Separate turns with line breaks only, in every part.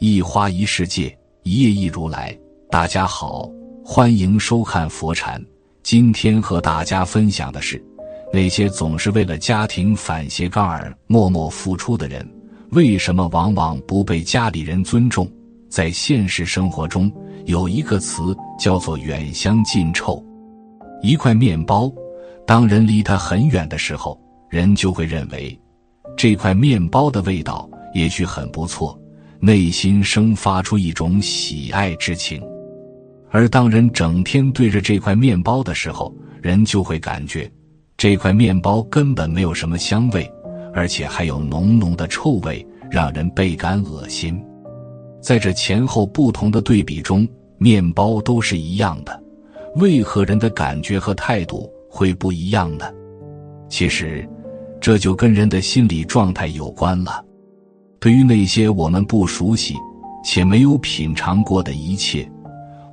一花一世界，一叶一如来。大家好，欢迎收看佛禅。今天和大家分享的是，那些总是为了家庭反斜杠而默默付出的人，为什么往往不被家里人尊重？在现实生活中，有一个词叫做“远香近臭”。一块面包，当人离它很远的时候，人就会认为，这块面包的味道也许很不错。内心生发出一种喜爱之情，而当人整天对着这块面包的时候，人就会感觉这块面包根本没有什么香味，而且还有浓浓的臭味，让人倍感恶心。在这前后不同的对比中，面包都是一样的，为何人的感觉和态度会不一样呢？其实，这就跟人的心理状态有关了。对于那些我们不熟悉且没有品尝过的一切，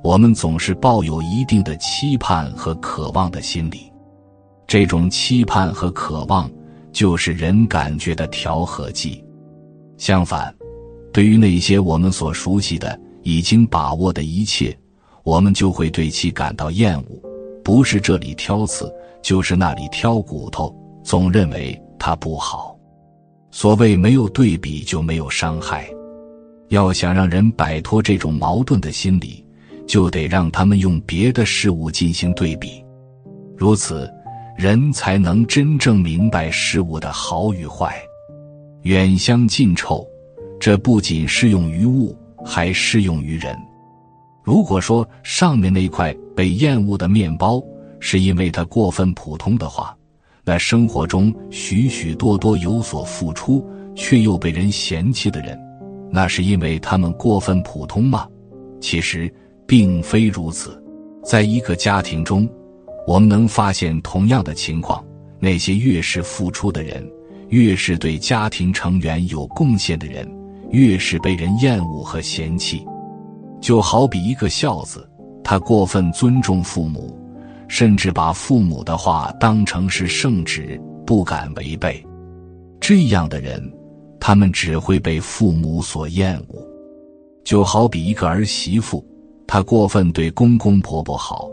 我们总是抱有一定的期盼和渴望的心理。这种期盼和渴望就是人感觉的调和剂。相反，对于那些我们所熟悉的、已经把握的一切，我们就会对其感到厌恶。不是这里挑刺，就是那里挑骨头，总认为它不好。所谓没有对比就没有伤害，要想让人摆脱这种矛盾的心理，就得让他们用别的事物进行对比，如此，人才能真正明白事物的好与坏。远香近臭，这不仅适用于物，还适用于人。如果说上面那块被厌恶的面包是因为它过分普通的话，那生活中许许多多有所付出却又被人嫌弃的人，那是因为他们过分普通吗？其实并非如此。在一个家庭中，我们能发现同样的情况：那些越是付出的人，越是对家庭成员有贡献的人，越是被人厌恶和嫌弃。就好比一个孝子，他过分尊重父母。甚至把父母的话当成是圣旨，不敢违背。这样的人，他们只会被父母所厌恶。就好比一个儿媳妇，她过分对公公婆婆好，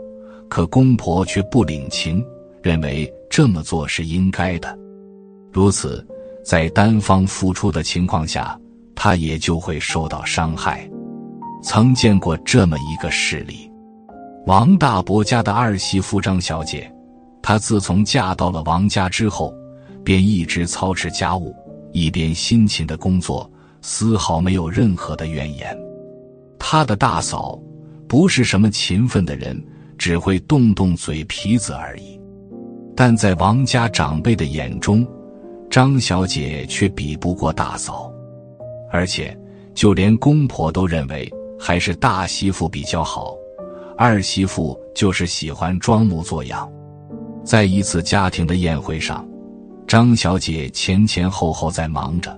可公婆却不领情，认为这么做是应该的。如此，在单方付出的情况下，她也就会受到伤害。曾见过这么一个事例。王大伯家的二媳妇张小姐，她自从嫁到了王家之后，便一直操持家务，一边辛勤的工作，丝毫没有任何的怨言。她的大嫂不是什么勤奋的人，只会动动嘴皮子而已。但在王家长辈的眼中，张小姐却比不过大嫂，而且就连公婆都认为还是大媳妇比较好。二媳妇就是喜欢装模作样，在一次家庭的宴会上，张小姐前前后后在忙着，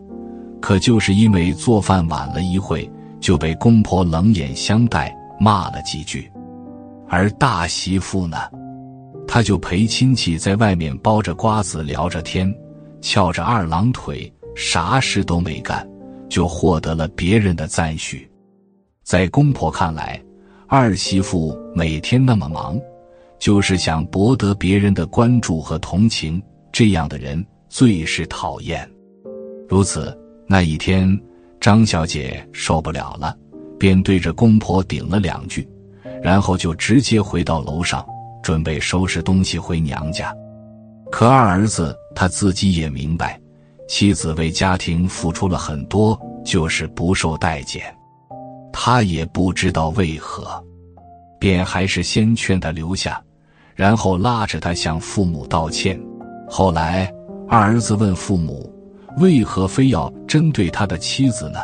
可就是因为做饭晚了一会，就被公婆冷眼相待，骂了几句。而大媳妇呢，她就陪亲戚在外面剥着瓜子聊着天，翘着二郎腿，啥事都没干，就获得了别人的赞许。在公婆看来，二媳妇每天那么忙，就是想博得别人的关注和同情。这样的人最是讨厌。如此那一天，张小姐受不了了，便对着公婆顶了两句，然后就直接回到楼上，准备收拾东西回娘家。可二儿子他自己也明白，妻子为家庭付出了很多，就是不受待见。他也不知道为何，便还是先劝他留下，然后拉着他向父母道歉。后来二儿子问父母：“为何非要针对他的妻子呢？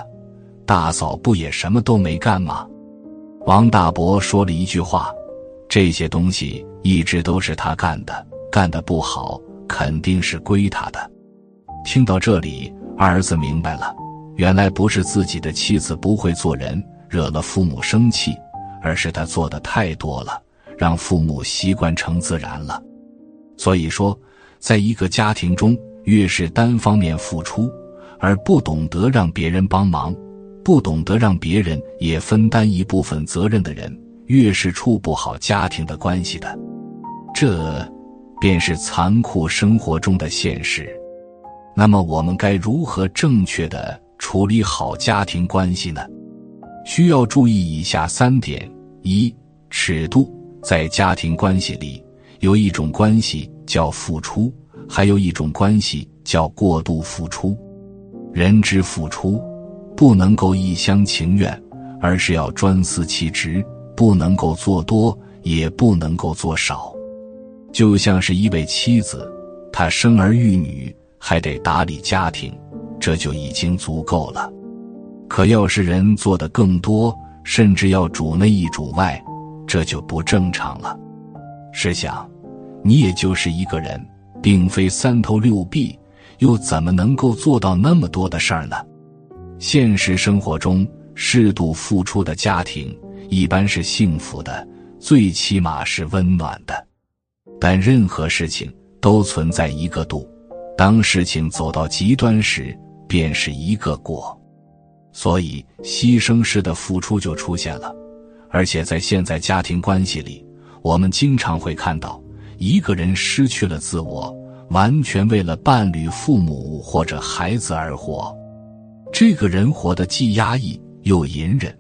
大嫂不也什么都没干吗？”王大伯说了一句话：“这些东西一直都是他干的，干的不好，肯定是归他的。”听到这里，二儿子明白了，原来不是自己的妻子不会做人。惹了父母生气，而是他做的太多了，让父母习惯成自然了。所以说，在一个家庭中，越是单方面付出，而不懂得让别人帮忙，不懂得让别人也分担一部分责任的人，越是处不好家庭的关系的。这，便是残酷生活中的现实。那么，我们该如何正确的处理好家庭关系呢？需要注意以下三点：一、尺度。在家庭关系里，有一种关系叫付出，还有一种关系叫过度付出。人之付出，不能够一厢情愿，而是要专司其职，不能够做多，也不能够做少。就像是一位妻子，她生儿育女，还得打理家庭，这就已经足够了。可要是人做的更多，甚至要主内一主外。这就不正常了。试想，你也就是一个人，并非三头六臂，又怎么能够做到那么多的事儿呢？现实生活中，适度付出的家庭一般是幸福的，最起码是温暖的。但任何事情都存在一个度，当事情走到极端时，便是一个过。所以，牺牲式的付出就出现了。而且在现在家庭关系里，我们经常会看到一个人失去了自我，完全为了伴侣、父母或者孩子而活。这个人活得既压抑又隐忍，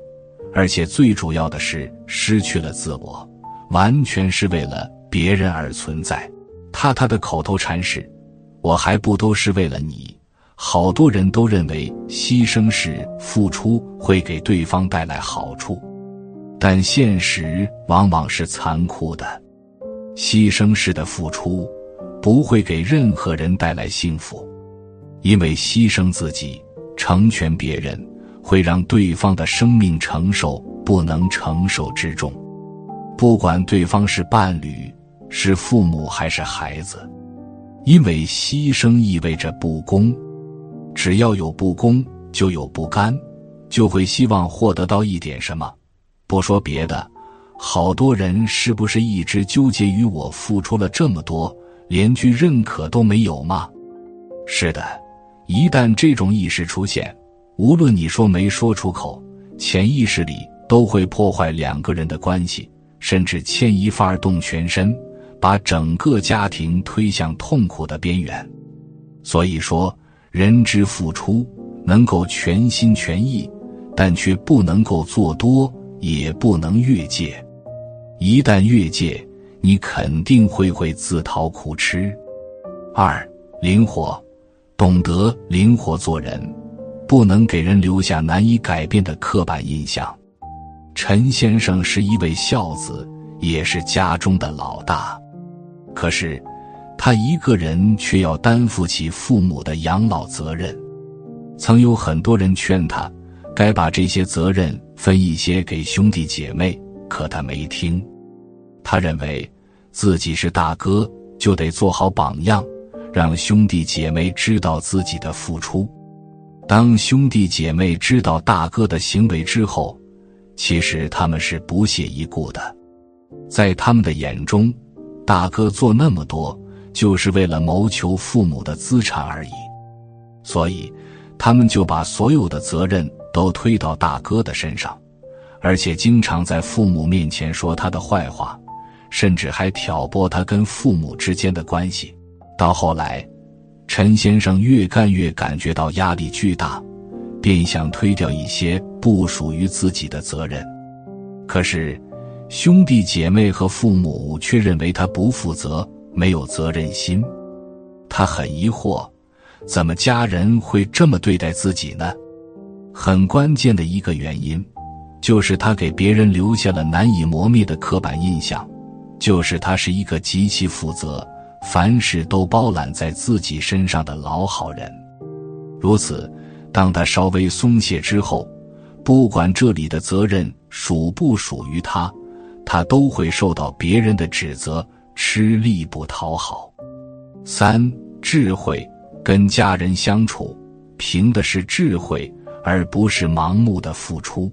而且最主要的是失去了自我，完全是为了别人而存在。他他的口头禅是：“我还不都是为了你。”好多人都认为牺牲式付出会给对方带来好处。但现实往往是残酷的，牺牲式的付出不会给任何人带来幸福，因为牺牲自己成全别人，会让对方的生命承受不能承受之重。不管对方是伴侣、是父母还是孩子，因为牺牲意味着不公，只要有不公，就有不甘，就会希望获得到一点什么。不说别的，好多人是不是一直纠结于我付出了这么多，连句认可都没有吗？是的，一旦这种意识出现，无论你说没说出口，潜意识里都会破坏两个人的关系，甚至牵一发而动全身，把整个家庭推向痛苦的边缘。所以说，人之付出能够全心全意，但却不能够做多。也不能越界，一旦越界，你肯定会会自讨苦吃。二，灵活，懂得灵活做人，不能给人留下难以改变的刻板印象。陈先生是一位孝子，也是家中的老大，可是他一个人却要担负起父母的养老责任。曾有很多人劝他，该把这些责任。分一些给兄弟姐妹，可他没听。他认为自己是大哥，就得做好榜样，让兄弟姐妹知道自己的付出。当兄弟姐妹知道大哥的行为之后，其实他们是不屑一顾的。在他们的眼中，大哥做那么多，就是为了谋求父母的资产而已。所以，他们就把所有的责任。都推到大哥的身上，而且经常在父母面前说他的坏话，甚至还挑拨他跟父母之间的关系。到后来，陈先生越干越感觉到压力巨大，便想推掉一些不属于自己的责任。可是，兄弟姐妹和父母却认为他不负责，没有责任心。他很疑惑，怎么家人会这么对待自己呢？很关键的一个原因，就是他给别人留下了难以磨灭的刻板印象，就是他是一个极其负责、凡事都包揽在自己身上的老好人。如此，当他稍微松懈之后，不管这里的责任属不属于他，他都会受到别人的指责，吃力不讨好。三、智慧，跟家人相处，凭的是智慧。而不是盲目的付出，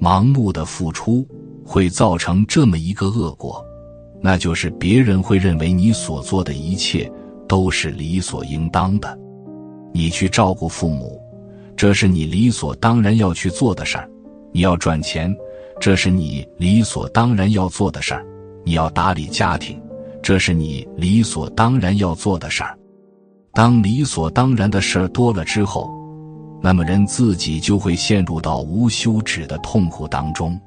盲目的付出会造成这么一个恶果，那就是别人会认为你所做的一切都是理所应当的。你去照顾父母，这是你理所当然要去做的事儿；你要赚钱，这是你理所当然要做的事儿；你要打理家庭，这是你理所当然要做的事儿。当理所当然的事儿多了之后，那么人自己就会陷入到无休止的痛苦当中。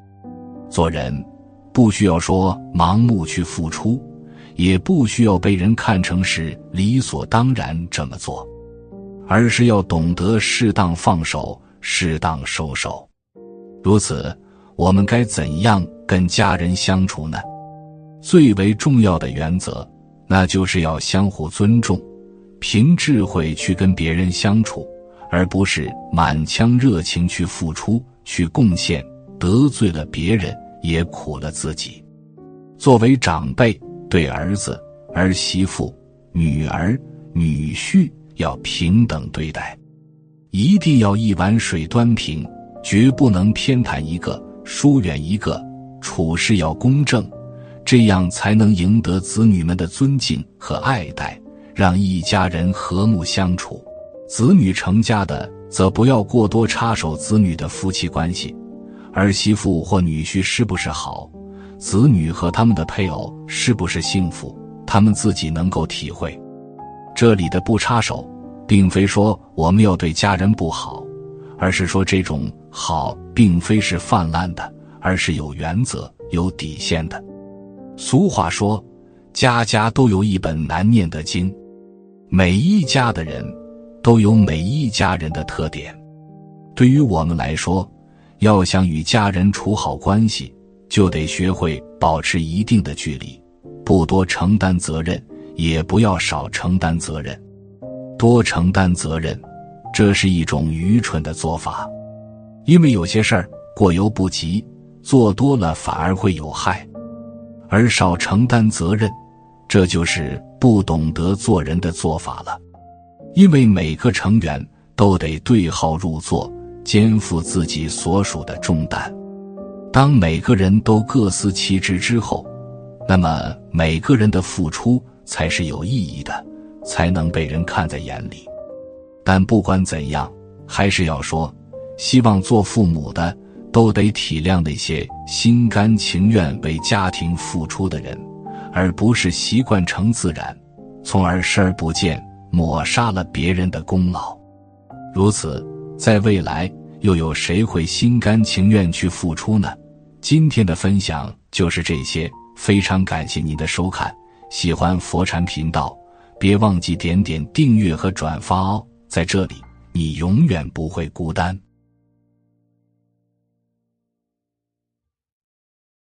做人不需要说盲目去付出，也不需要被人看成是理所当然这么做，而是要懂得适当放手，适当收手。如此，我们该怎样跟家人相处呢？最为重要的原则，那就是要相互尊重。凭智慧去跟别人相处，而不是满腔热情去付出、去贡献，得罪了别人也苦了自己。作为长辈，对儿子、儿媳妇、女儿、女婿要平等对待，一定要一碗水端平，绝不能偏袒一个、疏远一个。处事要公正，这样才能赢得子女们的尊敬和爱戴。让一家人和睦相处，子女成家的则不要过多插手子女的夫妻关系，儿媳妇或女婿是不是好，子女和他们的配偶是不是幸福，他们自己能够体会。这里的不插手，并非说我们要对家人不好，而是说这种好并非是泛滥的，而是有原则、有底线的。俗话说，家家都有一本难念的经。每一家的人，都有每一家人的特点。对于我们来说，要想与家人处好关系，就得学会保持一定的距离，不多承担责任，也不要少承担责任。多承担责任，这是一种愚蠢的做法，因为有些事儿过犹不及，做多了反而会有害；而少承担责任。这就是不懂得做人的做法了，因为每个成员都得对号入座，肩负自己所属的重担。当每个人都各司其职之后，那么每个人的付出才是有意义的，才能被人看在眼里。但不管怎样，还是要说，希望做父母的都得体谅那些心甘情愿为家庭付出的人。而不是习惯成自然，从而视而不见，抹杀了别人的功劳。如此，在未来又有谁会心甘情愿去付出呢？今天的分享就是这些，非常感谢您的收看。喜欢佛禅频道，别忘记点点订阅和转发哦。在这里，你永远不会孤单。